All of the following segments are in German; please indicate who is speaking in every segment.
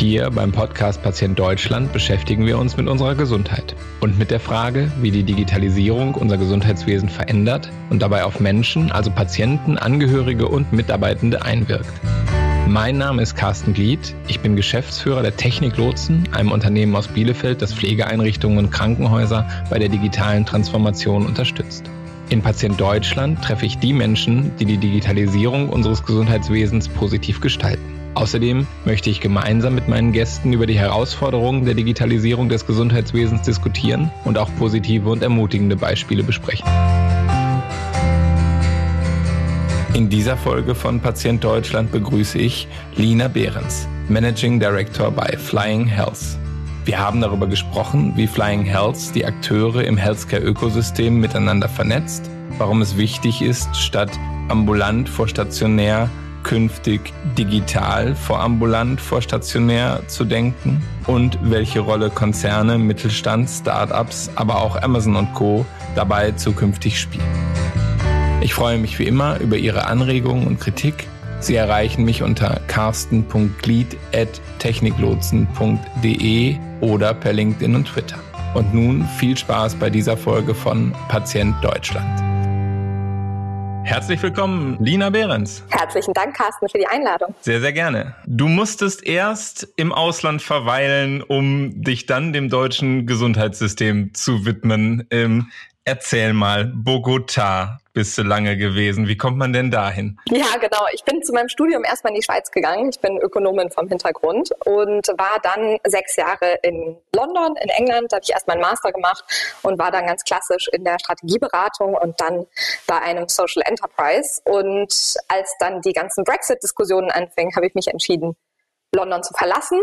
Speaker 1: Hier beim Podcast Patient Deutschland beschäftigen wir uns mit unserer Gesundheit und mit der Frage, wie die Digitalisierung unser Gesundheitswesen verändert und dabei auf Menschen, also Patienten, Angehörige und Mitarbeitende einwirkt. Mein Name ist Carsten Glied. Ich bin Geschäftsführer der Technik Lotsen, einem Unternehmen aus Bielefeld, das Pflegeeinrichtungen und Krankenhäuser bei der digitalen Transformation unterstützt. In Patient Deutschland treffe ich die Menschen, die die Digitalisierung unseres Gesundheitswesens positiv gestalten. Außerdem möchte ich gemeinsam mit meinen Gästen über die Herausforderungen der Digitalisierung des Gesundheitswesens diskutieren und auch positive und ermutigende Beispiele besprechen. In dieser Folge von Patient Deutschland begrüße ich Lina Behrens, Managing Director bei Flying Health. Wir haben darüber gesprochen, wie Flying Health die Akteure im Healthcare-Ökosystem miteinander vernetzt, warum es wichtig ist, statt ambulant vor stationär künftig digital vor ambulant vor stationär zu denken und welche Rolle Konzerne, Mittelstand, Startups, aber auch Amazon und Co dabei zukünftig spielen. Ich freue mich wie immer über Ihre Anregungen und Kritik Sie erreichen mich unter carsten.glied.techniklotsen.de oder per LinkedIn und Twitter. Und nun viel Spaß bei dieser Folge von Patient Deutschland. Herzlich willkommen, Lina Behrens.
Speaker 2: Herzlichen Dank, Carsten, für die Einladung.
Speaker 1: Sehr, sehr gerne. Du musstest erst im Ausland verweilen, um dich dann dem deutschen Gesundheitssystem zu widmen. Ähm, Erzähl mal, Bogota bist du lange gewesen. Wie kommt man denn dahin?
Speaker 2: Ja, genau. Ich bin zu meinem Studium erstmal in die Schweiz gegangen. Ich bin Ökonomin vom Hintergrund und war dann sechs Jahre in London, in England. Da habe ich erstmal einen Master gemacht und war dann ganz klassisch in der Strategieberatung und dann bei einem Social Enterprise. Und als dann die ganzen Brexit-Diskussionen anfingen, habe ich mich entschieden, London zu verlassen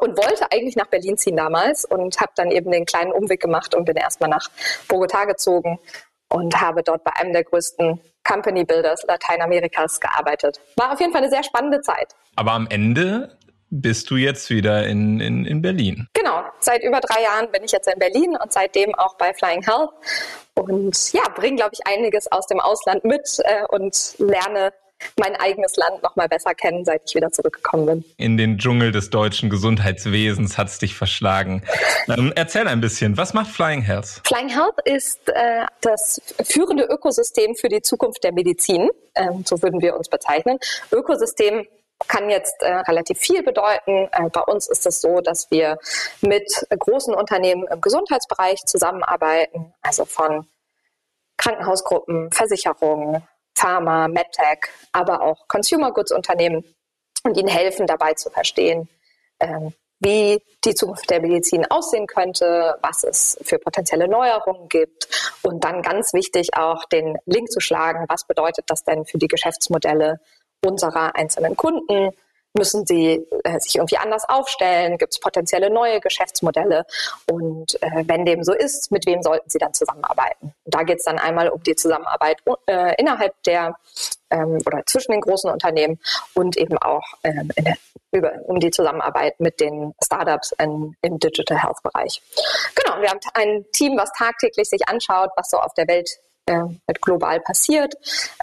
Speaker 2: und wollte eigentlich nach Berlin ziehen damals und habe dann eben den kleinen Umweg gemacht und bin erstmal nach Bogotá gezogen und habe dort bei einem der größten Company Builders Lateinamerikas gearbeitet. War auf jeden Fall eine sehr spannende Zeit.
Speaker 1: Aber am Ende bist du jetzt wieder in, in, in Berlin.
Speaker 2: Genau, seit über drei Jahren bin ich jetzt in Berlin und seitdem auch bei Flying Health. Und ja, bringe, glaube ich, einiges aus dem Ausland mit äh, und lerne mein eigenes Land noch mal besser kennen, seit ich wieder zurückgekommen bin.
Speaker 1: In den Dschungel des deutschen Gesundheitswesens hat es dich verschlagen. Ähm, erzähl ein bisschen, was macht Flying Health?
Speaker 2: Flying Health ist äh, das führende Ökosystem für die Zukunft der Medizin. Ähm, so würden wir uns bezeichnen. Ökosystem kann jetzt äh, relativ viel bedeuten. Äh, bei uns ist es so, dass wir mit großen Unternehmen im Gesundheitsbereich zusammenarbeiten, also von Krankenhausgruppen, Versicherungen, Pharma, MedTech, aber auch Consumer Goods Unternehmen und ihnen helfen dabei zu verstehen, ähm, wie die Zukunft der Medizin aussehen könnte, was es für potenzielle Neuerungen gibt und dann ganz wichtig auch den Link zu schlagen, was bedeutet das denn für die Geschäftsmodelle unserer einzelnen Kunden, Müssen sie äh, sich irgendwie anders aufstellen? Gibt es potenzielle neue Geschäftsmodelle? Und äh, wenn dem so ist, mit wem sollten sie dann zusammenarbeiten? Und da geht es dann einmal um die Zusammenarbeit äh, innerhalb der ähm, oder zwischen den großen Unternehmen und eben auch ähm, der, über, um die Zusammenarbeit mit den Startups in, im Digital Health Bereich. Genau, wir haben ein Team, was tagtäglich sich anschaut, was so auf der Welt äh, global passiert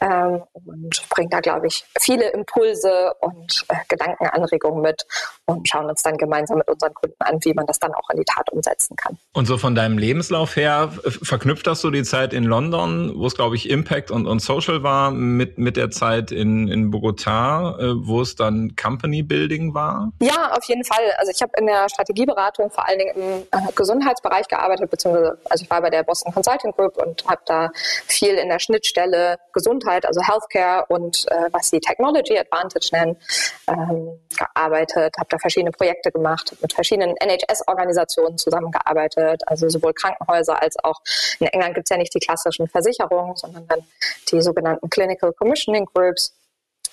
Speaker 2: ähm, und bringen da, glaube ich, viele Impulse und äh, Gedankenanregungen mit und schauen uns dann gemeinsam mit unseren Kunden an, wie man das dann auch in die Tat umsetzen kann.
Speaker 1: Und so von deinem Lebenslauf her, verknüpft das so die Zeit in London, wo es, glaube ich, Impact und, und Social war, mit, mit der Zeit in, in Bogotá, äh, wo es dann Company Building war?
Speaker 2: Ja, auf jeden Fall. Also ich habe in der Strategieberatung vor allen Dingen im äh, Gesundheitsbereich gearbeitet, beziehungsweise also ich war bei der Boston Consulting Group und habe da viel in der Schnittstelle Gesundheit, also Healthcare und äh, was sie Technology Advantage nennen, ähm, gearbeitet, habe da verschiedene Projekte gemacht, mit verschiedenen NHS-Organisationen zusammengearbeitet, also sowohl Krankenhäuser als auch in England gibt es ja nicht die klassischen Versicherungen, sondern dann die sogenannten Clinical Commissioning Groups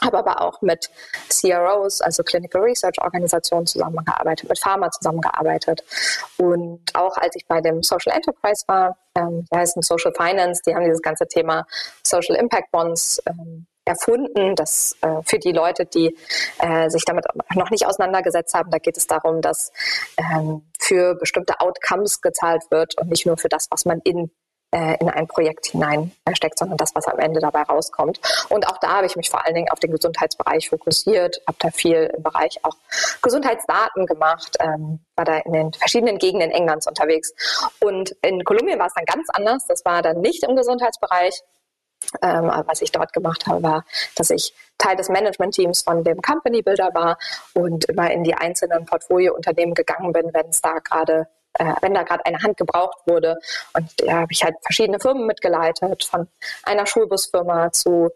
Speaker 2: habe aber auch mit CROs, also Clinical Research Organisationen zusammengearbeitet, mit Pharma zusammengearbeitet. Und auch als ich bei dem Social Enterprise war, ähm, die heißen Social Finance, die haben dieses ganze Thema Social Impact Bonds ähm, erfunden. Das äh, für die Leute, die äh, sich damit noch nicht auseinandergesetzt haben, da geht es darum, dass ähm, für bestimmte Outcomes gezahlt wird und nicht nur für das, was man in in ein Projekt hineinsteckt, sondern das, was am Ende dabei rauskommt. Und auch da habe ich mich vor allen Dingen auf den Gesundheitsbereich fokussiert, habe da viel im Bereich auch Gesundheitsdaten gemacht, ähm, war da in den verschiedenen Gegenden Englands unterwegs. Und in Kolumbien war es dann ganz anders. Das war dann nicht im Gesundheitsbereich. Ähm, was ich dort gemacht habe, war, dass ich Teil des Management-Teams von dem Company Builder war und immer in die einzelnen Portfoliounternehmen gegangen bin, wenn es da gerade äh, wenn da gerade eine Hand gebraucht wurde. Und da habe ich halt verschiedene Firmen mitgeleitet, von einer Schulbusfirma zu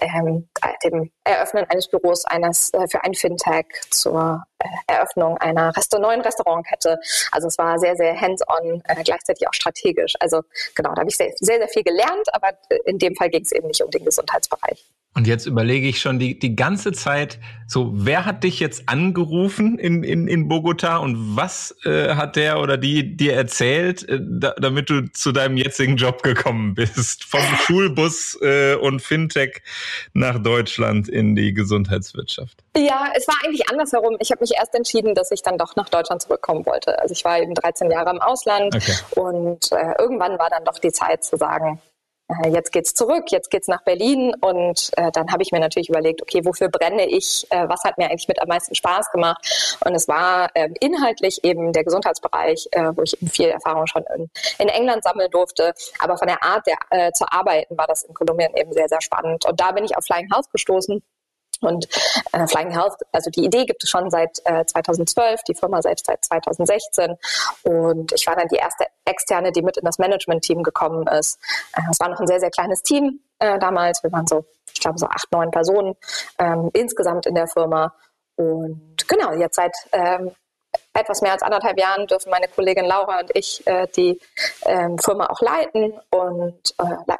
Speaker 2: ähm, dem Eröffnen eines Büros eines äh, für ein Fintech zur äh, Eröffnung einer Resta neuen Restaurantkette. Also es war sehr, sehr hands-on, äh, gleichzeitig auch strategisch. Also genau, da habe ich sehr, sehr, sehr viel gelernt, aber äh, in dem Fall ging es eben nicht um den Gesundheitsbereich.
Speaker 1: Und jetzt überlege ich schon die, die ganze Zeit, so, wer hat dich jetzt angerufen in, in, in Bogota und was äh, hat der oder die dir erzählt, äh, da, damit du zu deinem jetzigen Job gekommen bist? Vom Schulbus äh, und Fintech nach Deutschland in die Gesundheitswirtschaft?
Speaker 2: Ja, es war eigentlich andersherum. Ich habe mich erst entschieden, dass ich dann doch nach Deutschland zurückkommen wollte. Also ich war eben 13 Jahre im Ausland okay. und äh, irgendwann war dann doch die Zeit zu sagen, äh, jetzt geht's zurück, jetzt geht's nach Berlin und äh, dann habe ich mir natürlich überlegt, okay, wofür brenne ich, äh, was hat mir eigentlich mit am meisten Spaß gemacht? Und es war äh, inhaltlich eben der Gesundheitsbereich, äh, wo ich eben viel Erfahrung schon in, in England sammeln durfte, aber von der Art der, äh, zu arbeiten war das in Kolumbien eben sehr, sehr spannend. Und da bin ich auf Flying House gestoßen und äh, Flying Health, also die Idee gibt es schon seit äh, 2012, die Firma selbst seit 2016. Und ich war dann die erste Externe, die mit in das Management-Team gekommen ist. Äh, es war noch ein sehr, sehr kleines Team äh, damals. Wir waren so, ich glaube, so acht, neun Personen ähm, insgesamt in der Firma. Und genau, jetzt seit ähm, etwas mehr als anderthalb Jahren dürfen meine Kollegin Laura und ich äh, die ähm, Firma auch leiten und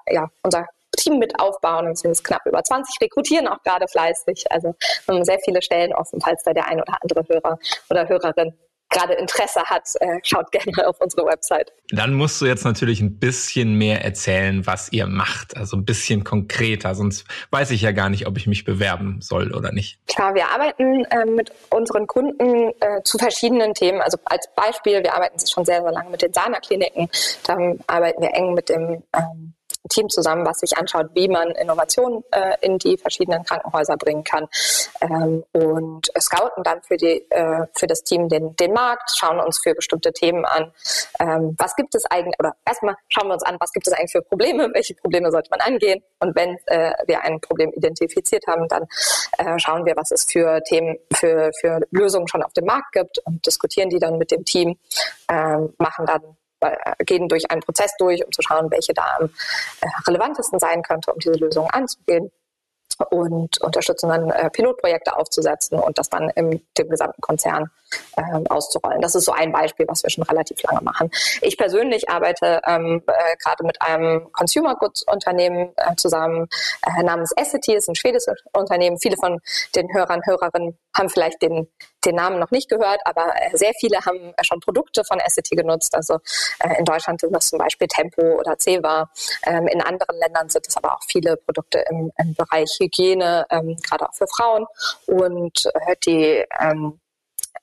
Speaker 2: ja, unser Team mit aufbauen. Und sind es knapp über 20, rekrutieren auch gerade fleißig. Also haben sehr viele Stellen offen, falls da der ein oder andere Hörer oder Hörerin gerade Interesse hat, äh, schaut gerne auf unsere Website.
Speaker 1: Dann musst du jetzt natürlich ein bisschen mehr erzählen, was ihr macht. Also ein bisschen konkreter, sonst weiß ich ja gar nicht, ob ich mich bewerben soll oder nicht.
Speaker 2: Klar, wir arbeiten äh, mit unseren Kunden äh, zu verschiedenen Themen. Also als Beispiel, wir arbeiten schon sehr, sehr lange mit den Sana-Kliniken. Dann arbeiten wir eng mit dem ähm, Team zusammen, was sich anschaut, wie man Innovationen äh, in die verschiedenen Krankenhäuser bringen kann. Ähm, und scouten dann für, die, äh, für das Team den, den Markt, schauen uns für bestimmte Themen an, ähm, was gibt es eigentlich, oder erstmal schauen wir uns an, was gibt es eigentlich für Probleme, welche Probleme sollte man angehen? Und wenn äh, wir ein Problem identifiziert haben, dann äh, schauen wir, was es für Themen, für, für Lösungen schon auf dem Markt gibt und diskutieren die dann mit dem Team, ähm, machen dann gehen durch einen Prozess durch, um zu schauen, welche da am äh, relevantesten sein könnte, um diese Lösung anzugehen und unterstützen dann äh, Pilotprojekte aufzusetzen und das dann im dem gesamten Konzern äh, auszurollen. Das ist so ein Beispiel, was wir schon relativ lange machen. Ich persönlich arbeite ähm, äh, gerade mit einem Consumer Goods Unternehmen äh, zusammen äh, namens Essity, ist ein schwedisches Unternehmen. Viele von den Hörern, Hörerinnen haben vielleicht den den Namen noch nicht gehört, aber äh, sehr viele haben schon Produkte von Essity genutzt. Also äh, in Deutschland sind das zum Beispiel Tempo oder Ceva. Ähm, in anderen Ländern sind es aber auch viele Produkte im, im Bereich Hygiene, ähm, gerade auch für Frauen. Und äh, die ähm,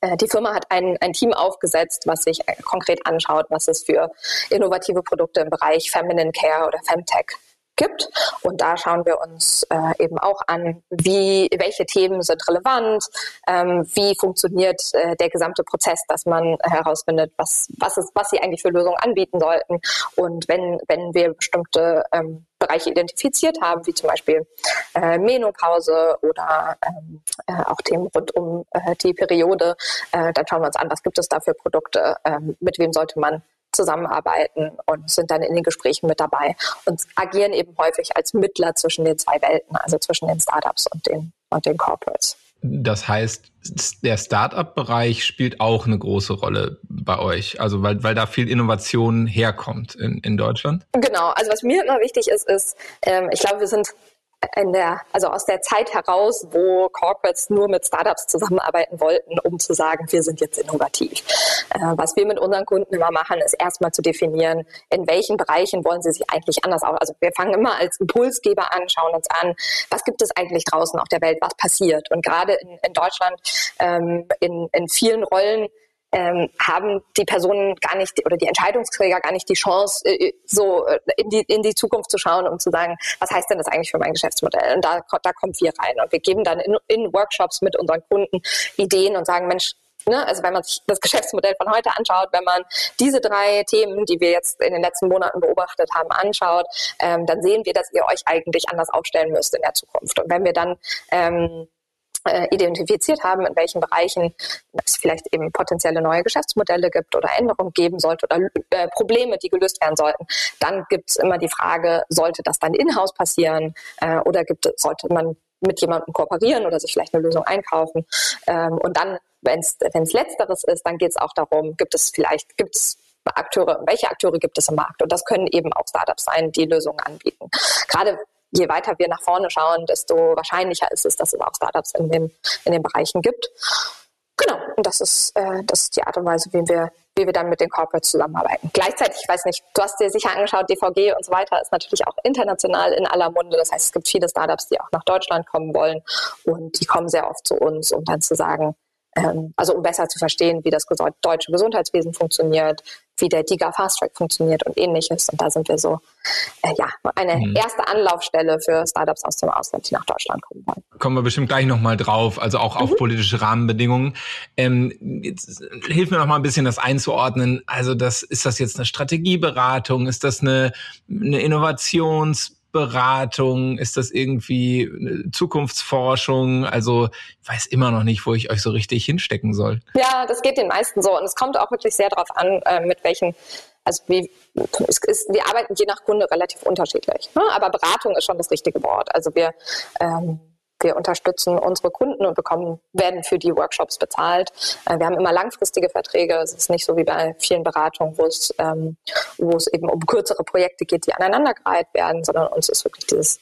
Speaker 2: äh, die Firma hat ein, ein Team aufgesetzt, was sich äh, konkret anschaut, was es für innovative Produkte im Bereich Feminine Care oder Femtech gibt. Und da schauen wir uns äh, eben auch an, wie, welche Themen sind relevant, ähm, wie funktioniert äh, der gesamte Prozess, dass man herausfindet, was, was, ist, was sie eigentlich für Lösungen anbieten sollten. Und wenn, wenn wir bestimmte ähm, Bereiche identifiziert haben, wie zum Beispiel äh, Menopause oder ähm, äh, auch Themen rund um äh, die Periode, äh, dann schauen wir uns an, was gibt es da für Produkte, ähm, mit wem sollte man zusammenarbeiten und sind dann in den Gesprächen mit dabei und agieren eben häufig als Mittler zwischen den zwei Welten, also zwischen den Startups und den, und den Corporates.
Speaker 1: Das heißt, der Startup-Bereich spielt auch eine große Rolle bei euch, also weil, weil da viel Innovation herkommt in, in Deutschland?
Speaker 2: Genau, also was mir immer wichtig ist, ist, ähm, ich glaube, wir sind in der, also aus der Zeit heraus, wo Corporates nur mit Startups zusammenarbeiten wollten, um zu sagen, wir sind jetzt innovativ. Äh, was wir mit unseren Kunden immer machen, ist erstmal zu definieren, in welchen Bereichen wollen sie sich eigentlich anders auf. Also wir fangen immer als Impulsgeber an, schauen uns an, was gibt es eigentlich draußen auf der Welt, was passiert. Und gerade in, in Deutschland, ähm, in, in vielen Rollen ähm, haben die Personen gar nicht oder die Entscheidungsträger gar nicht die Chance, äh, so äh, in die, in die Zukunft zu schauen und zu sagen, was heißt denn das eigentlich für mein Geschäftsmodell? Und da, da kommen wir rein und wir geben dann in, in Workshops mit unseren Kunden Ideen und sagen, Mensch, Ne? Also wenn man sich das Geschäftsmodell von heute anschaut, wenn man diese drei Themen, die wir jetzt in den letzten Monaten beobachtet haben, anschaut, ähm, dann sehen wir, dass ihr euch eigentlich anders aufstellen müsst in der Zukunft. Und wenn wir dann ähm, äh, identifiziert haben, in welchen Bereichen es vielleicht eben potenzielle neue Geschäftsmodelle gibt oder Änderungen geben sollte oder äh, Probleme, die gelöst werden sollten, dann gibt es immer die Frage, sollte das dann in-house passieren äh, oder gibt, sollte man mit jemandem kooperieren oder sich vielleicht eine Lösung einkaufen. Ähm, und dann, wenn es letzteres ist, dann geht es auch darum, gibt es vielleicht, gibt es Akteure, welche Akteure gibt es im Markt? Und das können eben auch Startups sein, die Lösungen anbieten. Gerade je weiter wir nach vorne schauen, desto wahrscheinlicher ist es, dass es auch Startups in, dem, in den Bereichen gibt. Genau, und das ist, äh, das ist die Art und Weise, wie wir, wie wir dann mit den Corporates zusammenarbeiten. Gleichzeitig, ich weiß nicht, du hast dir sicher angeschaut, DVG und so weiter ist natürlich auch international in aller Munde. Das heißt, es gibt viele Startups, die auch nach Deutschland kommen wollen und die kommen sehr oft zu uns, um dann zu sagen, ähm, also um besser zu verstehen, wie das deutsche Gesundheitswesen funktioniert, wie der DIGA Fast Track funktioniert und ähnliches. Und da sind wir so, äh, ja, eine mhm. erste Anlaufstelle für Startups aus dem Ausland, die nach Deutschland kommen wollen.
Speaker 1: Kommen wir bestimmt gleich nochmal drauf, also auch mhm. auf politische Rahmenbedingungen. Ähm, jetzt, hilf mir noch mal ein bisschen, das einzuordnen. Also das, ist das jetzt eine Strategieberatung? Ist das eine, eine Innovations- Beratung? Ist das irgendwie Zukunftsforschung? Also ich weiß immer noch nicht, wo ich euch so richtig hinstecken soll.
Speaker 2: Ja, das geht den meisten so. Und es kommt auch wirklich sehr darauf an, äh, mit welchen also es ist, wir arbeiten je nach Kunde relativ unterschiedlich. Ne? Aber Beratung ist schon das richtige Wort. Also wir ähm, wir unterstützen unsere Kunden und bekommen, werden für die Workshops bezahlt. Äh, wir haben immer langfristige Verträge. Es ist nicht so wie bei vielen Beratungen, wo es, ähm, wo es eben um kürzere Projekte geht, die aneinandergereiht werden, sondern uns ist wirklich dieses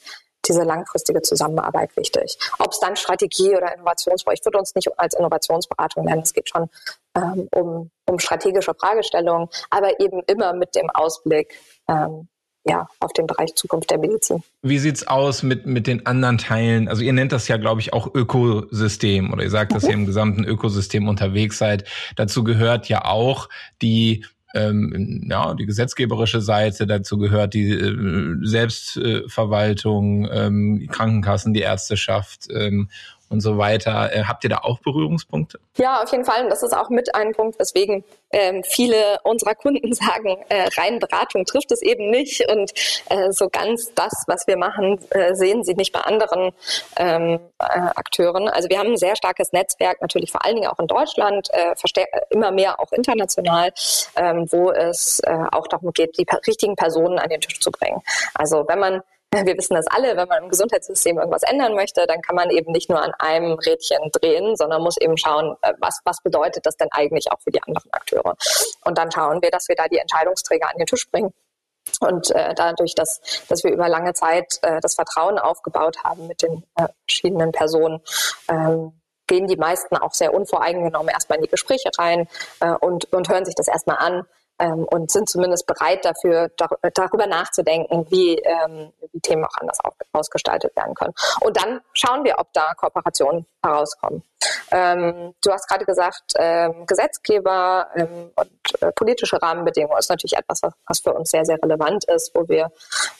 Speaker 2: diese langfristige Zusammenarbeit wichtig. Ob es dann Strategie oder Innovationsberatung, ich würde uns nicht als Innovationsberatung nennen, es geht schon ähm, um, um strategische Fragestellungen, aber eben immer mit dem Ausblick, ähm, ja, auf den Bereich Zukunft der Medizin.
Speaker 1: Wie sieht's aus mit, mit den anderen Teilen? Also ihr nennt das ja, glaube ich, auch Ökosystem oder ihr sagt, dass ihr im gesamten Ökosystem unterwegs seid. Dazu gehört ja auch die ähm, ja, die gesetzgeberische Seite, dazu gehört die äh, Selbstverwaltung, ähm, Krankenkassen, die Ärzteschaft ähm, und so weiter. Äh, habt ihr da auch Berührungspunkte?
Speaker 2: Ja, auf jeden Fall. Und das ist auch mit ein Punkt, weswegen ähm, viele unserer Kunden sagen, äh, rein Beratung trifft es eben nicht. Und äh, so ganz das, was wir machen, äh, sehen sie nicht bei anderen ähm, äh, Akteuren. Also wir haben ein sehr starkes Netzwerk, natürlich vor allen Dingen auch in Deutschland, äh, immer mehr auch international, ähm, wo es auch darum geht, die richtigen Personen an den Tisch zu bringen. Also wenn man wir wissen das alle, wenn man im Gesundheitssystem irgendwas ändern möchte, dann kann man eben nicht nur an einem Rädchen drehen, sondern muss eben schauen, äh, was, was bedeutet das denn eigentlich auch für die anderen Akteure. Und dann schauen wir, dass wir da die Entscheidungsträger an den Tisch bringen. Und äh, dadurch, dass, dass wir über lange Zeit äh, das Vertrauen aufgebaut haben mit den äh, verschiedenen Personen, ähm, gehen die meisten auch sehr unvoreingenommen erstmal in die Gespräche rein äh, und, und hören sich das erstmal an ähm, und sind zumindest bereit dafür, dar darüber nachzudenken, wie, ähm, wie Themen auch anders ausgestaltet werden können. Und dann schauen wir, ob da Kooperationen herauskommen. Ähm, du hast gerade gesagt, ähm, Gesetzgeber ähm, und äh, politische Rahmenbedingungen ist natürlich etwas, was, was, für uns sehr, sehr relevant ist, wo wir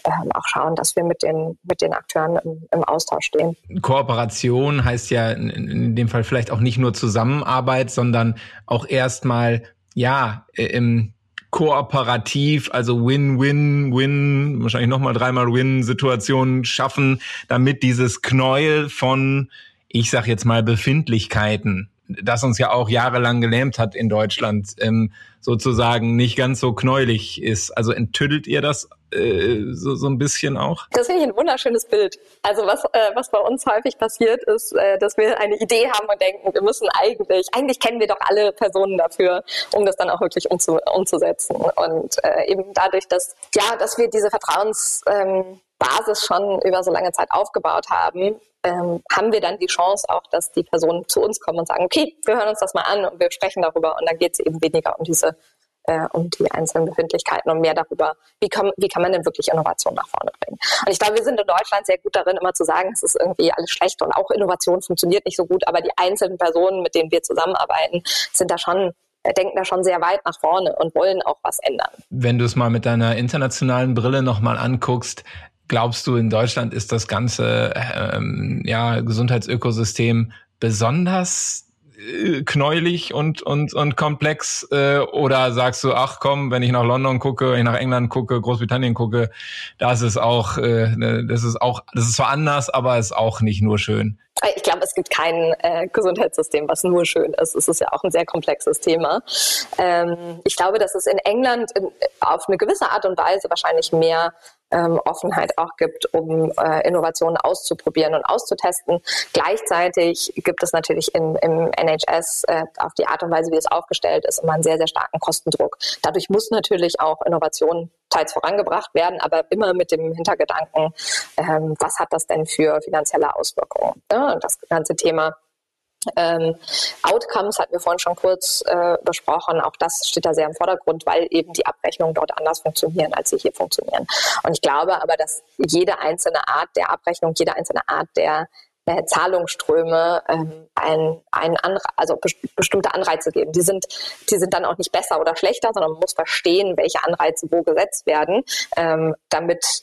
Speaker 2: ähm, auch schauen, dass wir mit den, mit den Akteuren im, im Austausch stehen.
Speaker 1: Kooperation heißt ja in, in, dem Fall vielleicht auch nicht nur Zusammenarbeit, sondern auch erstmal, ja, äh, im kooperativ, also Win-Win-Win, wahrscheinlich nochmal dreimal Win-Situationen schaffen, damit dieses Knäuel von, ich sag jetzt mal, Befindlichkeiten, das uns ja auch jahrelang gelähmt hat in Deutschland, ähm, sozusagen nicht ganz so knäulig ist. Also enttüdelt ihr das äh, so, so ein bisschen auch?
Speaker 2: Das finde ich ein wunderschönes Bild. Also was, äh, was bei uns häufig passiert ist, äh, dass wir eine Idee haben und denken, wir müssen eigentlich, eigentlich kennen wir doch alle Personen dafür, um das dann auch wirklich umzu, umzusetzen. Und äh, eben dadurch, dass, ja, dass wir diese Vertrauens, ähm, Basis schon über so lange Zeit aufgebaut haben, ähm, haben wir dann die Chance auch, dass die Personen zu uns kommen und sagen, okay, wir hören uns das mal an und wir sprechen darüber und dann geht es eben weniger um diese äh, um die einzelnen Befindlichkeiten und mehr darüber, wie kann, wie kann man denn wirklich Innovation nach vorne bringen. Und ich glaube, wir sind in Deutschland sehr gut darin, immer zu sagen, es ist irgendwie alles schlecht und auch Innovation funktioniert nicht so gut, aber die einzelnen Personen, mit denen wir zusammenarbeiten, sind da schon äh, denken da schon sehr weit nach vorne und wollen auch was ändern.
Speaker 1: Wenn du es mal mit deiner internationalen Brille nochmal anguckst, glaubst du, in Deutschland ist das ganze ähm, ja, Gesundheitsökosystem besonders äh, knäulig und, und, und komplex? Äh, oder sagst du, ach komm, wenn ich nach London gucke, wenn ich nach England gucke, Großbritannien gucke, das ist auch, äh, ne, das ist auch, das ist zwar anders, aber ist auch nicht nur schön.
Speaker 2: Ich glaube, es gibt kein äh, Gesundheitssystem, was nur schön ist. Es ist ja auch ein sehr komplexes Thema. Ähm, ich glaube, dass es in England in, auf eine gewisse Art und Weise wahrscheinlich mehr ähm, Offenheit auch gibt, um äh, Innovationen auszuprobieren und auszutesten. Gleichzeitig gibt es natürlich in, im NHS äh, auf die Art und Weise, wie es aufgestellt ist, immer einen sehr, sehr starken Kostendruck. Dadurch muss natürlich auch Innovation teils vorangebracht werden, aber immer mit dem Hintergedanken, ähm, was hat das denn für finanzielle Auswirkungen? Ja, das ganze Thema ähm, Outcomes hatten wir vorhin schon kurz äh, besprochen. Auch das steht da sehr im Vordergrund, weil eben die Abrechnungen dort anders funktionieren, als sie hier funktionieren. Und ich glaube aber, dass jede einzelne Art der Abrechnung, jede einzelne Art der äh, Zahlungsströme ähm, ein, ein Anre also be bestimmte Anreize geben. Die sind, die sind dann auch nicht besser oder schlechter, sondern man muss verstehen, welche Anreize wo gesetzt werden, ähm, damit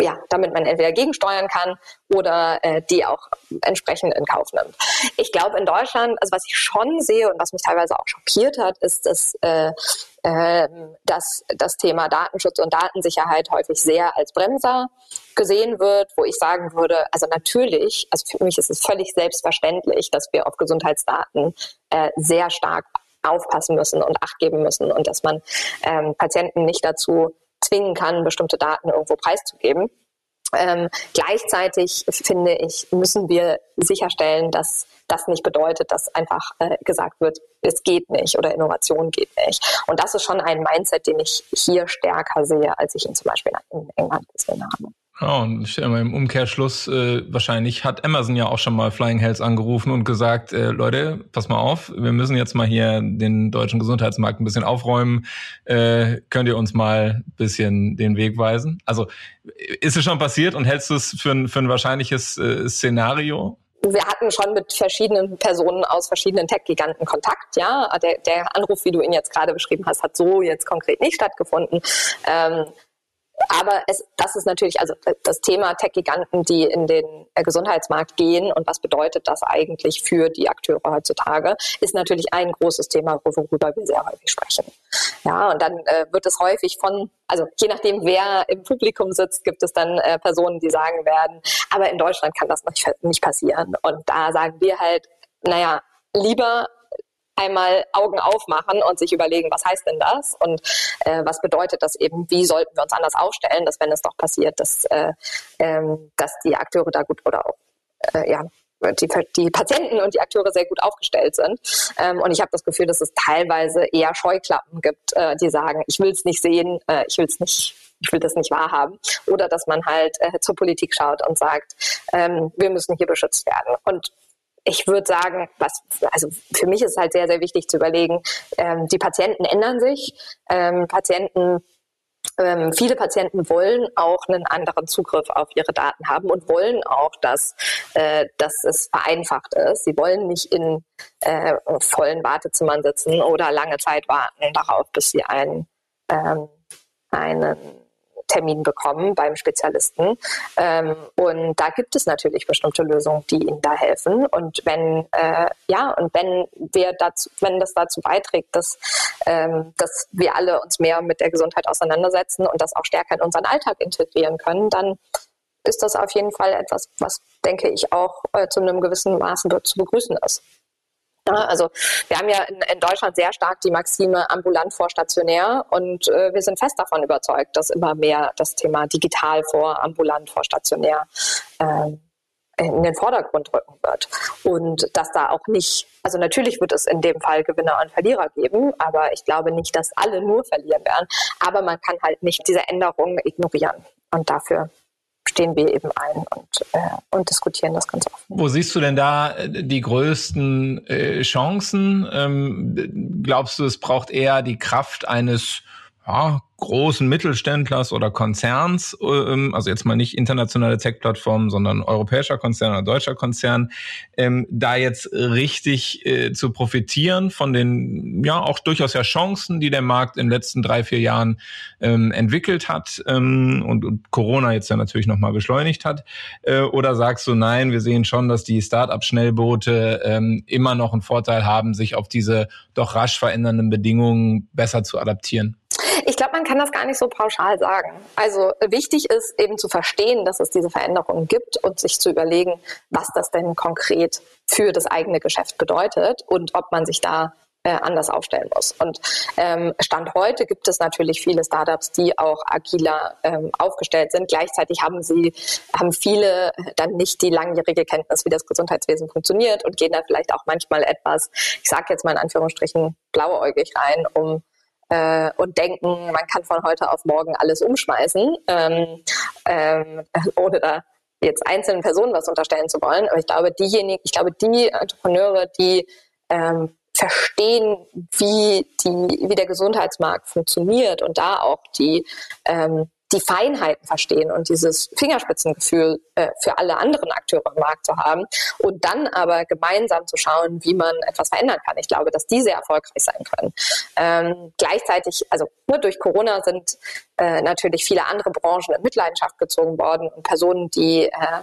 Speaker 2: ja, damit man entweder gegensteuern kann oder äh, die auch entsprechend in Kauf nimmt. Ich glaube in Deutschland, also was ich schon sehe und was mich teilweise auch schockiert hat, ist, dass, äh, äh, dass das Thema Datenschutz und Datensicherheit häufig sehr als Bremser gesehen wird, wo ich sagen würde, also natürlich, also für mich ist es völlig selbstverständlich, dass wir auf Gesundheitsdaten äh, sehr stark aufpassen müssen und acht geben müssen und dass man ähm, Patienten nicht dazu zwingen kann, bestimmte Daten irgendwo preiszugeben. Ähm, gleichzeitig finde ich, müssen wir sicherstellen, dass das nicht bedeutet, dass einfach äh, gesagt wird, es geht nicht oder Innovation geht nicht. Und das ist schon ein Mindset, den ich hier stärker sehe, als ich ihn zum Beispiel in England gesehen habe.
Speaker 1: Ja, und ich stelle mal im Umkehrschluss, äh, wahrscheinlich hat Amazon ja auch schon mal Flying Health angerufen und gesagt, äh, Leute, pass mal auf, wir müssen jetzt mal hier den deutschen Gesundheitsmarkt ein bisschen aufräumen. Äh, könnt ihr uns mal ein bisschen den Weg weisen? Also ist es schon passiert und hältst du es für ein, für ein wahrscheinliches äh, Szenario?
Speaker 2: wir hatten schon mit verschiedenen Personen aus verschiedenen Tech-Giganten Kontakt. Ja, der, der Anruf, wie du ihn jetzt gerade beschrieben hast, hat so jetzt konkret nicht stattgefunden. Ähm, aber es, das ist natürlich, also das Thema Tech-Giganten, die in den äh, Gesundheitsmarkt gehen und was bedeutet das eigentlich für die Akteure heutzutage, ist natürlich ein großes Thema, worüber wir sehr häufig sprechen. Ja, und dann äh, wird es häufig von, also je nachdem, wer im Publikum sitzt, gibt es dann äh, Personen, die sagen werden, aber in Deutschland kann das nicht, nicht passieren. Und da sagen wir halt, naja, lieber einmal Augen aufmachen und sich überlegen, was heißt denn das und äh, was bedeutet das eben, wie sollten wir uns anders aufstellen, dass wenn es doch passiert, dass, äh, ähm, dass die Akteure da gut oder auch äh, ja, die, die Patienten und die Akteure sehr gut aufgestellt sind. Ähm, und ich habe das Gefühl, dass es teilweise eher Scheuklappen gibt, äh, die sagen, ich will es nicht sehen, äh, ich will es nicht ich will das nicht wahrhaben. Oder dass man halt äh, zur Politik schaut und sagt, ähm, wir müssen hier beschützt werden. Und ich würde sagen, was, also für mich ist halt sehr, sehr wichtig zu überlegen, ähm, die Patienten ändern sich. Ähm, Patienten ähm, viele Patienten wollen auch einen anderen Zugriff auf ihre Daten haben und wollen auch, dass, äh, dass es vereinfacht ist. Sie wollen nicht in äh, vollen Wartezimmern sitzen oder lange Zeit warten darauf, bis sie einen, ähm, einen Termin bekommen beim Spezialisten. Ähm, und da gibt es natürlich bestimmte Lösungen, die ihnen da helfen. Und wenn äh, ja und wenn wir dazu, wenn das dazu beiträgt, dass ähm, dass wir alle uns mehr mit der Gesundheit auseinandersetzen und das auch stärker in unseren Alltag integrieren können, dann ist das auf jeden Fall etwas, was denke ich auch äh, zu einem gewissen Maße zu begrüßen ist. Also wir haben ja in, in, Deutschland sehr stark die Maxime ambulant vor stationär und äh, wir sind fest davon überzeugt, dass immer mehr das Thema digital vor ambulant vor stationär äh, in den Vordergrund rücken wird. Und dass da auch nicht, also natürlich wird es in dem Fall Gewinner und Verlierer geben, aber ich glaube nicht, dass alle nur verlieren werden. Aber man kann halt nicht diese Änderungen ignorieren. Und dafür stehen wir eben ein und, äh, und diskutieren das ganz offen.
Speaker 1: Wo siehst du denn da äh, die größten äh, Chancen? Ähm, glaubst du, es braucht eher die Kraft eines ja, großen Mittelständlers oder Konzerns, ähm, also jetzt mal nicht internationale Tech-Plattformen, sondern europäischer Konzern oder deutscher Konzern, ähm, da jetzt richtig äh, zu profitieren von den, ja, auch durchaus ja Chancen, die der Markt in den letzten drei, vier Jahren ähm, entwickelt hat ähm, und, und Corona jetzt ja natürlich nochmal beschleunigt hat? Äh, oder sagst du, nein, wir sehen schon, dass die Start-up-Schnellboote ähm, immer noch einen Vorteil haben, sich auf diese doch rasch verändernden Bedingungen besser zu adaptieren?
Speaker 2: Ich glaube, man kann das gar nicht so pauschal sagen. Also wichtig ist eben zu verstehen, dass es diese Veränderungen gibt und sich zu überlegen, was das denn konkret für das eigene Geschäft bedeutet und ob man sich da äh, anders aufstellen muss. Und ähm, Stand heute gibt es natürlich viele Startups, die auch agiler ähm, aufgestellt sind. Gleichzeitig haben sie, haben viele dann nicht die langjährige Kenntnis, wie das Gesundheitswesen funktioniert und gehen da vielleicht auch manchmal etwas, ich sage jetzt mal in Anführungsstrichen, blauäugig rein, um äh, und denken, man kann von heute auf morgen alles umschmeißen, ähm, ähm, ohne da jetzt einzelnen Personen was unterstellen zu wollen. Aber ich glaube, diejenigen, ich glaube, die Entrepreneure, die ähm, verstehen, wie die, wie der Gesundheitsmarkt funktioniert und da auch die ähm, die Feinheiten verstehen und dieses Fingerspitzengefühl äh, für alle anderen Akteure im Markt zu haben und dann aber gemeinsam zu schauen, wie man etwas verändern kann. Ich glaube, dass die sehr erfolgreich sein können. Ähm, gleichzeitig, also nur durch Corona sind äh, natürlich viele andere Branchen in Mitleidenschaft gezogen worden und Personen, die äh,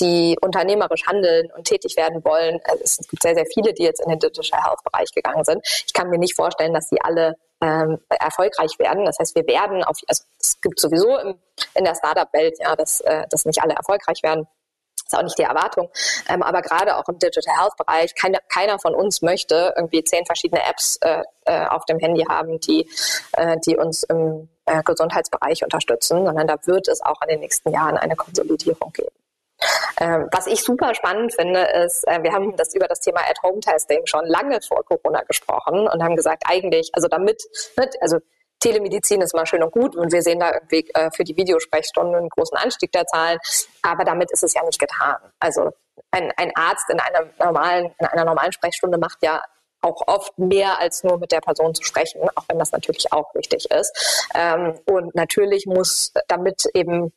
Speaker 2: die unternehmerisch handeln und tätig werden wollen. Also es gibt sehr, sehr viele, die jetzt in den Digital Health Bereich gegangen sind. Ich kann mir nicht vorstellen, dass sie alle ähm, erfolgreich werden. Das heißt, wir werden auf, also es gibt sowieso im, in der Startup-Welt, ja, dass, äh, dass nicht alle erfolgreich werden. Das ist auch nicht die Erwartung. Ähm, aber gerade auch im Digital Health Bereich, keine, keiner von uns möchte irgendwie zehn verschiedene Apps äh, äh, auf dem Handy haben, die, äh, die uns im äh, Gesundheitsbereich unterstützen, sondern da wird es auch in den nächsten Jahren eine Konsolidierung geben. Ähm, was ich super spannend finde, ist, äh, wir haben das über das Thema At-Home-Testing schon lange vor Corona gesprochen und haben gesagt, eigentlich, also damit, ne, also Telemedizin ist mal schön und gut und wir sehen da irgendwie äh, für die Videosprechstunden einen großen Anstieg der Zahlen, aber damit ist es ja nicht getan. Also ein, ein Arzt in einer normalen, in einer normalen Sprechstunde macht ja auch oft mehr als nur mit der Person zu sprechen, auch wenn das natürlich auch wichtig ist. Ähm, und natürlich muss, damit eben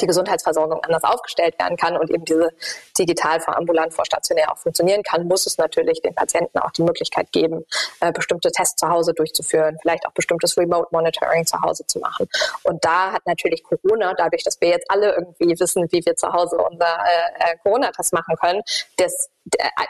Speaker 2: die Gesundheitsversorgung anders aufgestellt werden kann und eben diese digital vor ambulant vor stationär auch funktionieren kann, muss es natürlich den Patienten auch die Möglichkeit geben, äh, bestimmte Tests zu Hause durchzuführen, vielleicht auch bestimmtes Remote Monitoring zu Hause zu machen. Und da hat natürlich Corona, dadurch, dass wir jetzt alle irgendwie wissen, wie wir zu Hause unser äh, Corona-Test machen können, das,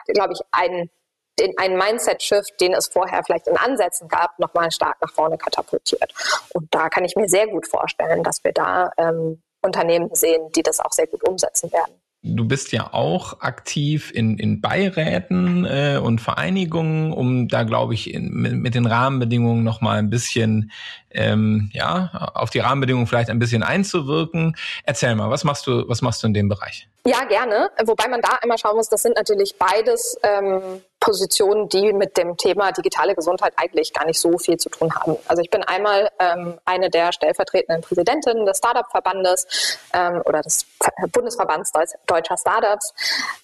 Speaker 2: glaube ich, ein den, einen Mindset-Shift, den es vorher vielleicht in Ansätzen gab, nochmal stark nach vorne katapultiert. Und da kann ich mir sehr gut vorstellen, dass wir da ähm, Unternehmen sehen, die das auch sehr gut umsetzen werden.
Speaker 1: Du bist ja auch aktiv in, in Beiräten äh, und Vereinigungen, um da, glaube ich, in, mit, mit den Rahmenbedingungen nochmal ein bisschen, ähm, ja, auf die Rahmenbedingungen vielleicht ein bisschen einzuwirken. Erzähl mal, was machst du, was machst du in dem Bereich?
Speaker 2: Ja, gerne. Wobei man da immer schauen muss, das sind natürlich beides ähm, Positionen, die mit dem Thema digitale Gesundheit eigentlich gar nicht so viel zu tun haben. Also ich bin einmal ähm, eine der stellvertretenden Präsidentinnen des Startup-Verbandes ähm, oder des Bundesverbands deutscher Startups.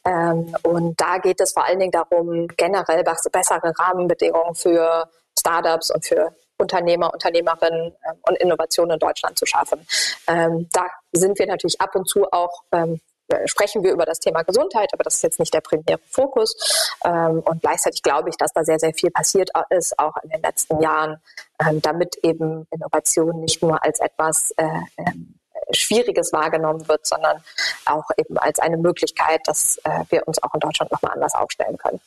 Speaker 2: Ähm, und da geht es vor allen Dingen darum, generell bessere Rahmenbedingungen für Startups und für Unternehmer, Unternehmerinnen ähm, und Innovationen in Deutschland zu schaffen. Ähm, da sind wir natürlich ab und zu auch ähm, sprechen wir über das Thema Gesundheit, aber das ist jetzt nicht der primäre Fokus. Ähm, und gleichzeitig glaube ich, dass da sehr, sehr viel passiert ist, auch in den letzten Jahren, ähm, damit eben Innovation nicht nur als etwas äh, ähm, Schwieriges wahrgenommen wird, sondern auch eben als eine Möglichkeit, dass äh, wir uns auch in Deutschland nochmal anders aufstellen können.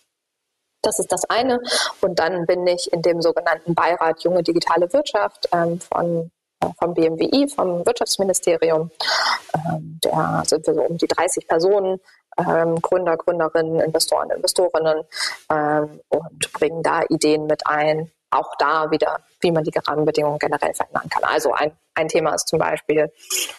Speaker 2: Das ist das eine. Und dann bin ich in dem sogenannten Beirat Junge Digitale Wirtschaft von vom BMWI, vom Wirtschaftsministerium. Ähm, da sind wir so um die 30 Personen, ähm, Gründer, Gründerinnen, Investoren, Investorinnen ähm, und bringen da Ideen mit ein, auch da wieder, wie man die Rahmenbedingungen generell verändern kann. Also ein, ein Thema ist zum Beispiel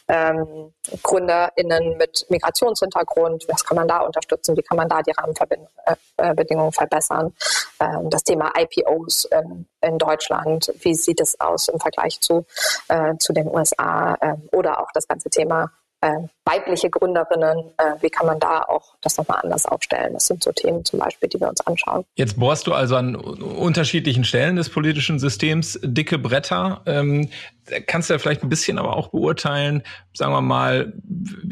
Speaker 2: ähm, GründerInnen mit Migrationshintergrund. Was kann man da unterstützen? Wie kann man da die Rahmenbedingungen äh, verbessern? Ähm, das Thema IPOs in, in, Deutschland. Wie sieht es aus im Vergleich zu, äh, zu den USA? Ähm, oder auch das ganze Thema äh, weibliche Gründerinnen, äh, wie kann man da auch das nochmal anders aufstellen? Das sind so Themen zum Beispiel, die wir uns anschauen.
Speaker 1: Jetzt bohrst du also an unterschiedlichen Stellen des politischen Systems dicke Bretter. Ähm, kannst du ja vielleicht ein bisschen aber auch beurteilen, sagen wir mal,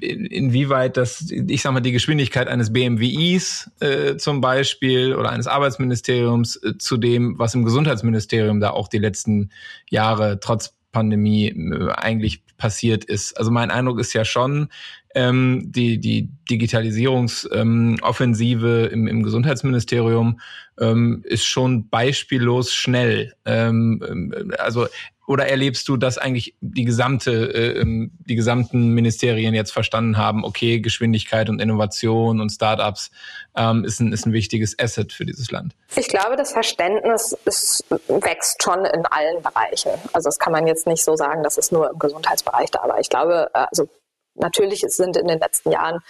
Speaker 1: inwieweit das, ich sag mal, die Geschwindigkeit eines BMWIs äh, zum Beispiel oder eines Arbeitsministeriums äh, zu dem, was im Gesundheitsministerium da auch die letzten Jahre trotz Pandemie äh, eigentlich passiert ist. Also mein Eindruck ist ja schon, ähm, die, die Digitalisierungsoffensive ähm, im, im Gesundheitsministerium ähm, ist schon beispiellos schnell. Ähm, ähm also oder erlebst du, dass eigentlich die gesamte, äh, ähm, die gesamten Ministerien jetzt verstanden haben, okay, Geschwindigkeit und Innovation und Startups ähm, ist, ein, ist ein wichtiges Asset für dieses Land?
Speaker 2: Ich glaube, das Verständnis ist, wächst schon in allen Bereichen. Also das kann man jetzt nicht so sagen, dass es nur im Gesundheitsbereich da war. Ich glaube, äh, also natürlich sind in den letzten Jahren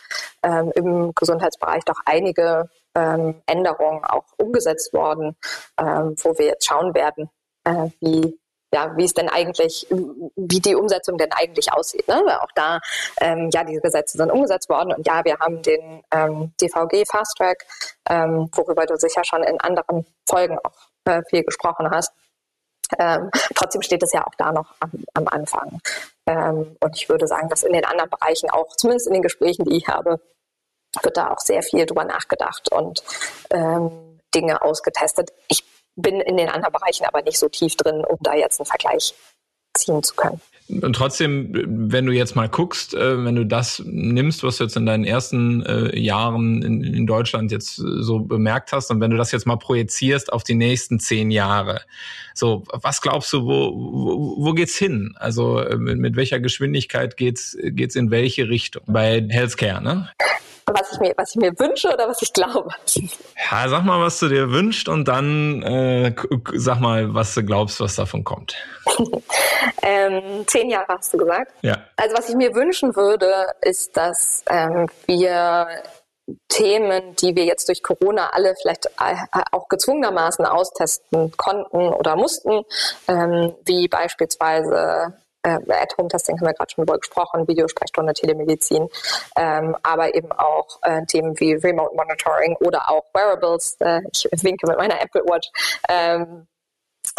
Speaker 2: ähm, im Gesundheitsbereich doch einige ähm, Änderungen auch umgesetzt worden, ähm, wo wir jetzt schauen werden, äh, wie ja, wie es denn eigentlich, wie die Umsetzung denn eigentlich aussieht. Ne? Weil auch da, ähm, ja, diese Gesetze sind umgesetzt worden und ja, wir haben den ähm, DVG Fast Track, ähm, worüber du sicher schon in anderen Folgen auch äh, viel gesprochen hast. Ähm, trotzdem steht es ja auch da noch am, am Anfang. Ähm, und ich würde sagen, dass in den anderen Bereichen auch, zumindest in den Gesprächen, die ich habe, wird da auch sehr viel drüber nachgedacht und ähm, Dinge ausgetestet. Ich bin in den anderen Bereichen aber nicht so tief drin, um da jetzt einen Vergleich ziehen zu können.
Speaker 1: Und trotzdem, wenn du jetzt mal guckst, äh, wenn du das nimmst, was du jetzt in deinen ersten äh, Jahren in, Deutschland jetzt äh, so bemerkt hast, und wenn du das jetzt mal projizierst auf die nächsten zehn Jahre, so, was glaubst du, wo, wo, wo geht's hin? Also mit, mit welcher Geschwindigkeit geht's, geht's in welche Richtung? Bei Healthcare, ne?
Speaker 2: Was ich mir, was ich mir wünsche oder was ich glaube.
Speaker 1: Ja, sag mal, was du dir wünschst und dann äh, sag mal, was du glaubst, was davon kommt.
Speaker 2: ähm, zehn Jahre hast du gesagt.
Speaker 1: Ja.
Speaker 2: Also was ich mir wünschen würde, ist, dass ähm, wir Themen, die wir jetzt durch Corona alle vielleicht äh, auch gezwungenermaßen austesten konnten oder mussten, ähm, wie beispielsweise äh, At-Home-Testing haben wir gerade schon drüber gesprochen, Videosprechstunde, Telemedizin, ähm, aber eben auch äh, Themen wie Remote Monitoring oder auch Wearables, äh, ich winke mit meiner Apple Watch, ähm,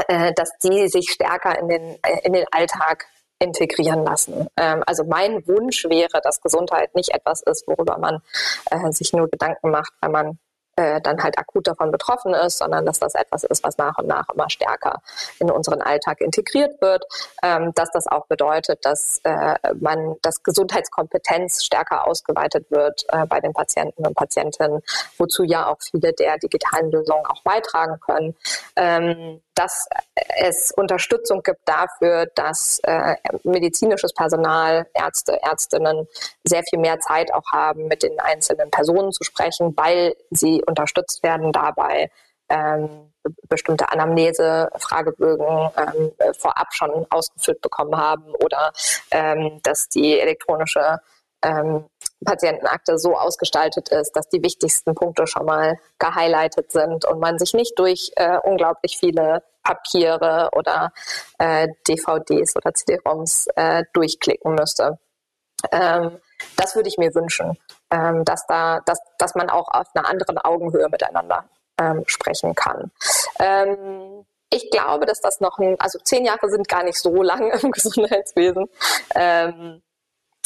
Speaker 2: äh, dass die sich stärker in den, äh, in den Alltag integrieren lassen. Ähm, also mein Wunsch wäre, dass Gesundheit nicht etwas ist, worüber man äh, sich nur Gedanken macht, wenn man äh, dann halt akut davon betroffen ist, sondern dass das etwas ist, was nach und nach immer stärker in unseren Alltag integriert wird, ähm, dass das auch bedeutet, dass äh, man, dass Gesundheitskompetenz stärker ausgeweitet wird äh, bei den Patienten und Patientinnen, wozu ja auch viele der digitalen Lösungen auch beitragen können. Ähm, dass es Unterstützung gibt dafür, dass äh, medizinisches Personal, Ärzte, Ärztinnen sehr viel mehr Zeit auch haben, mit den einzelnen Personen zu sprechen, weil sie unterstützt werden dabei, ähm, bestimmte Anamnese, Fragebögen ähm, vorab schon ausgefüllt bekommen haben oder ähm, dass die elektronische ähm, Patientenakte so ausgestaltet ist, dass die wichtigsten Punkte schon mal gehighlightet sind und man sich nicht durch äh, unglaublich viele Papiere oder äh, DVDs oder CD-ROMs äh, durchklicken müsste. Ähm, das würde ich mir wünschen, ähm, dass da, dass, dass man auch auf einer anderen Augenhöhe miteinander ähm, sprechen kann. Ähm, ich glaube, dass das noch ein, also zehn Jahre sind gar nicht so lang im Gesundheitswesen.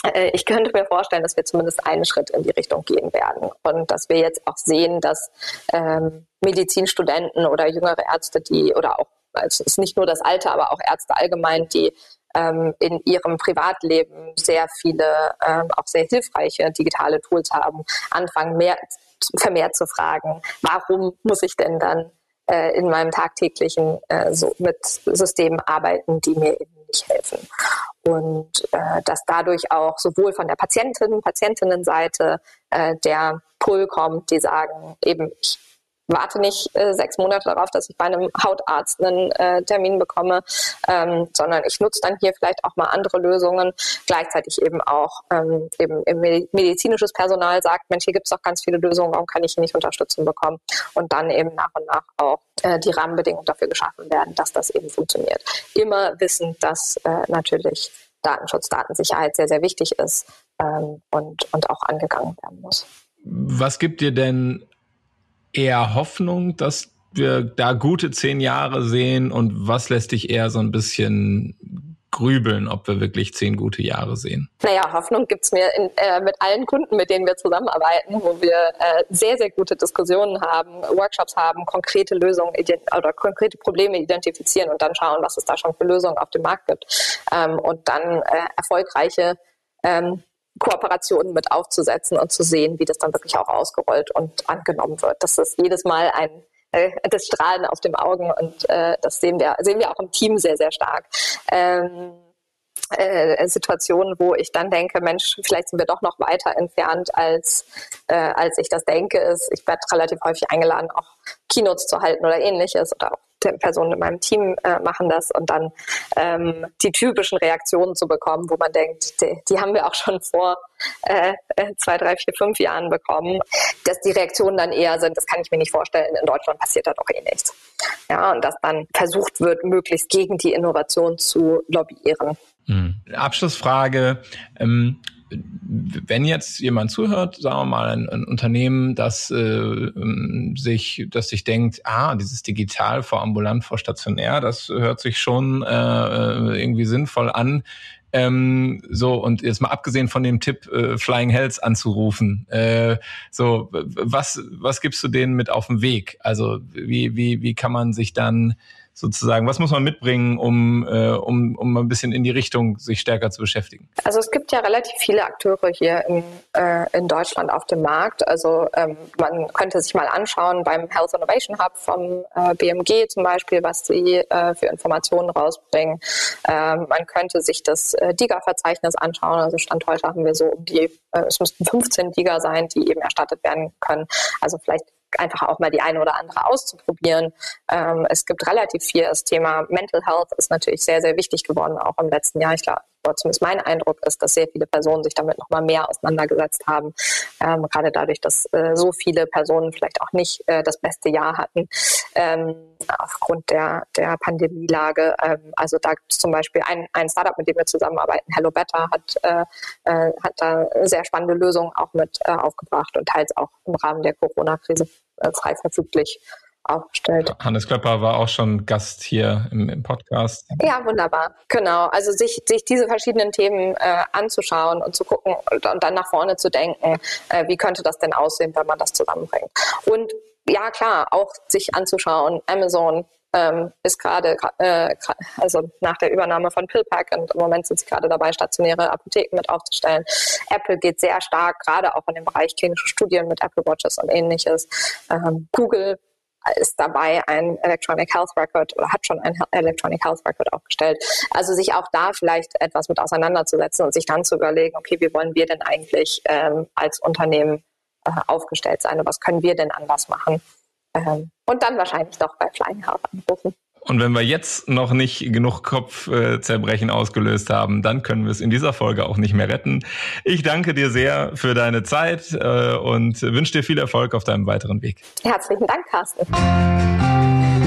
Speaker 2: Äh, ich könnte mir vorstellen, dass wir zumindest einen Schritt in die Richtung gehen werden. Und dass wir jetzt auch sehen, dass ähm, Medizinstudenten oder jüngere Ärzte, die oder auch also es ist nicht nur das Alter, aber auch Ärzte allgemein, die ähm, in ihrem Privatleben sehr viele, ähm, auch sehr hilfreiche digitale Tools haben, anfangen mehr vermehrt zu fragen, warum muss ich denn dann äh, in meinem tagtäglichen äh, so mit Systemen arbeiten, die mir eben nicht helfen. Und äh, dass dadurch auch sowohl von der Patientin, Patientinnenseite äh, der Pull kommt, die sagen, eben, ich warte nicht äh, sechs Monate darauf, dass ich bei einem Hautarzt einen äh, Termin bekomme, ähm, sondern ich nutze dann hier vielleicht auch mal andere Lösungen. Gleichzeitig eben auch ähm, eben, eben medizinisches Personal sagt, Mensch, hier gibt es doch ganz viele Lösungen, warum kann ich hier nicht Unterstützung bekommen? Und dann eben nach und nach auch äh, die Rahmenbedingungen dafür geschaffen werden, dass das eben funktioniert. Immer wissen, dass äh, natürlich Datenschutz, Datensicherheit sehr, sehr wichtig ist. ähm, und, und auch angegangen werden muss.
Speaker 1: Was gibt dir denn eher Hoffnung, dass wir da gute zehn Jahre sehen und was lässt dich eher so ein bisschen grübeln, ob wir wirklich zehn gute Jahre sehen?
Speaker 2: Naja, Hoffnung gibt's mir in, äh, mit allen Kunden, mit denen wir zusammenarbeiten, wo wir äh, sehr, sehr gute Diskussionen haben, Workshops haben, konkrete Lösungen oder konkrete Probleme identifizieren und dann schauen, was es da schon für Lösungen auf dem Markt gibt. Ähm, und dann äh, erfolgreiche ähm, Kooperationen mit aufzusetzen und zu sehen, wie das dann wirklich auch ausgerollt und angenommen wird. Das ist jedes Mal ein äh, das Strahlen auf den Augen und äh, das sehen wir, sehen wir auch im Team sehr, sehr stark. Ähm, äh, Situationen, wo ich dann denke, Mensch, vielleicht sind wir doch noch weiter entfernt, als, äh, als ich das denke. Ist, ich werde relativ häufig eingeladen, auch Keynotes zu halten oder ähnliches oder auch Personen in meinem Team äh, machen das und dann ähm, die typischen Reaktionen zu bekommen, wo man denkt, die, die haben wir auch schon vor äh, äh, zwei, drei, vier, fünf Jahren bekommen, dass die Reaktionen dann eher sind, das kann ich mir nicht vorstellen, in Deutschland passiert da doch eh nichts. Ja, und dass dann versucht wird, möglichst gegen die Innovation zu lobbyieren.
Speaker 1: Mhm. Abschlussfrage. Ähm, wenn jetzt jemand zuhört, sagen wir mal ein, ein Unternehmen, das äh, ähm, sich, das sich denkt, ah, dieses digital vor ambulant vor stationär, das hört sich schon äh, äh irgendwie sinnvoll an. Ähm, so, und jetzt mal abgesehen von dem Tipp, äh, Flying Hells anzurufen, äh, so, was, was gibst du denen mit auf den Weg? Also, wie, wie, wie kann man sich dann sozusagen? Was muss man mitbringen, um, äh, um, um ein bisschen in die Richtung sich stärker zu beschäftigen?
Speaker 2: Also es gibt ja relativ viele Akteure hier in, äh, in Deutschland auf dem Markt. Also ähm, man könnte sich mal anschauen beim Health Innovation Hub vom äh, BMG zum Beispiel, was sie äh, für Informationen rausbringen. Ähm, man könnte sich das äh, DIGA-Verzeichnis anschauen. Also Stand heute haben wir so um die, äh, es müssten 15 DIGA sein, die eben erstattet werden können. Also vielleicht einfach auch mal die eine oder andere auszuprobieren. Ähm, es gibt relativ viel. Das Thema Mental Health ist natürlich sehr, sehr wichtig geworden, auch im letzten Jahr. Ich glaube, zumindest mein Eindruck ist, dass sehr viele Personen sich damit noch mal mehr auseinandergesetzt haben. Ähm, gerade dadurch, dass äh, so viele Personen vielleicht auch nicht äh, das beste Jahr hatten ähm, aufgrund der, der Pandemielage. Ähm, also da gibt es zum Beispiel ein, ein Startup, mit dem wir zusammenarbeiten, Hello Better, hat, äh, äh hat da sehr spannende Lösungen auch mit äh, aufgebracht und teils auch im Rahmen der Corona-Krise äh, frei verfüglich aufgestellt.
Speaker 1: Hannes Klepper war auch schon Gast hier im, im Podcast.
Speaker 2: Ja, wunderbar. Genau. Also sich, sich diese verschiedenen Themen äh, anzuschauen und zu gucken und, und, dann nach vorne zu denken, äh, wie könnte das denn aussehen, wenn man das zusammenbringt. Und ja, klar, auch sich anzuschauen, Amazon ähm, ist gerade, äh, also nach der Übernahme von PillPack und im Moment sind sie gerade dabei, stationäre Apotheken mit aufzustellen. Apple geht sehr stark, gerade auch in dem Bereich klinische Studien mit Apple Watches und ähnliches. Ähm, Google ist dabei ein Electronic Health Record oder hat schon ein Electronic Health Record aufgestellt. Also sich auch da vielleicht etwas mit auseinanderzusetzen und sich dann zu überlegen, okay, wie wollen wir denn eigentlich ähm, als Unternehmen äh, aufgestellt sein und was können wir denn anders machen? Ähm, und dann wahrscheinlich doch bei Flying Health anrufen.
Speaker 1: Und wenn wir jetzt noch nicht genug Kopfzerbrechen ausgelöst haben, dann können wir es in dieser Folge auch nicht mehr retten. Ich danke dir sehr für deine Zeit äh, und wünsche dir viel Erfolg auf deinem weiteren Weg.
Speaker 2: Herzlichen Dank, Carsten.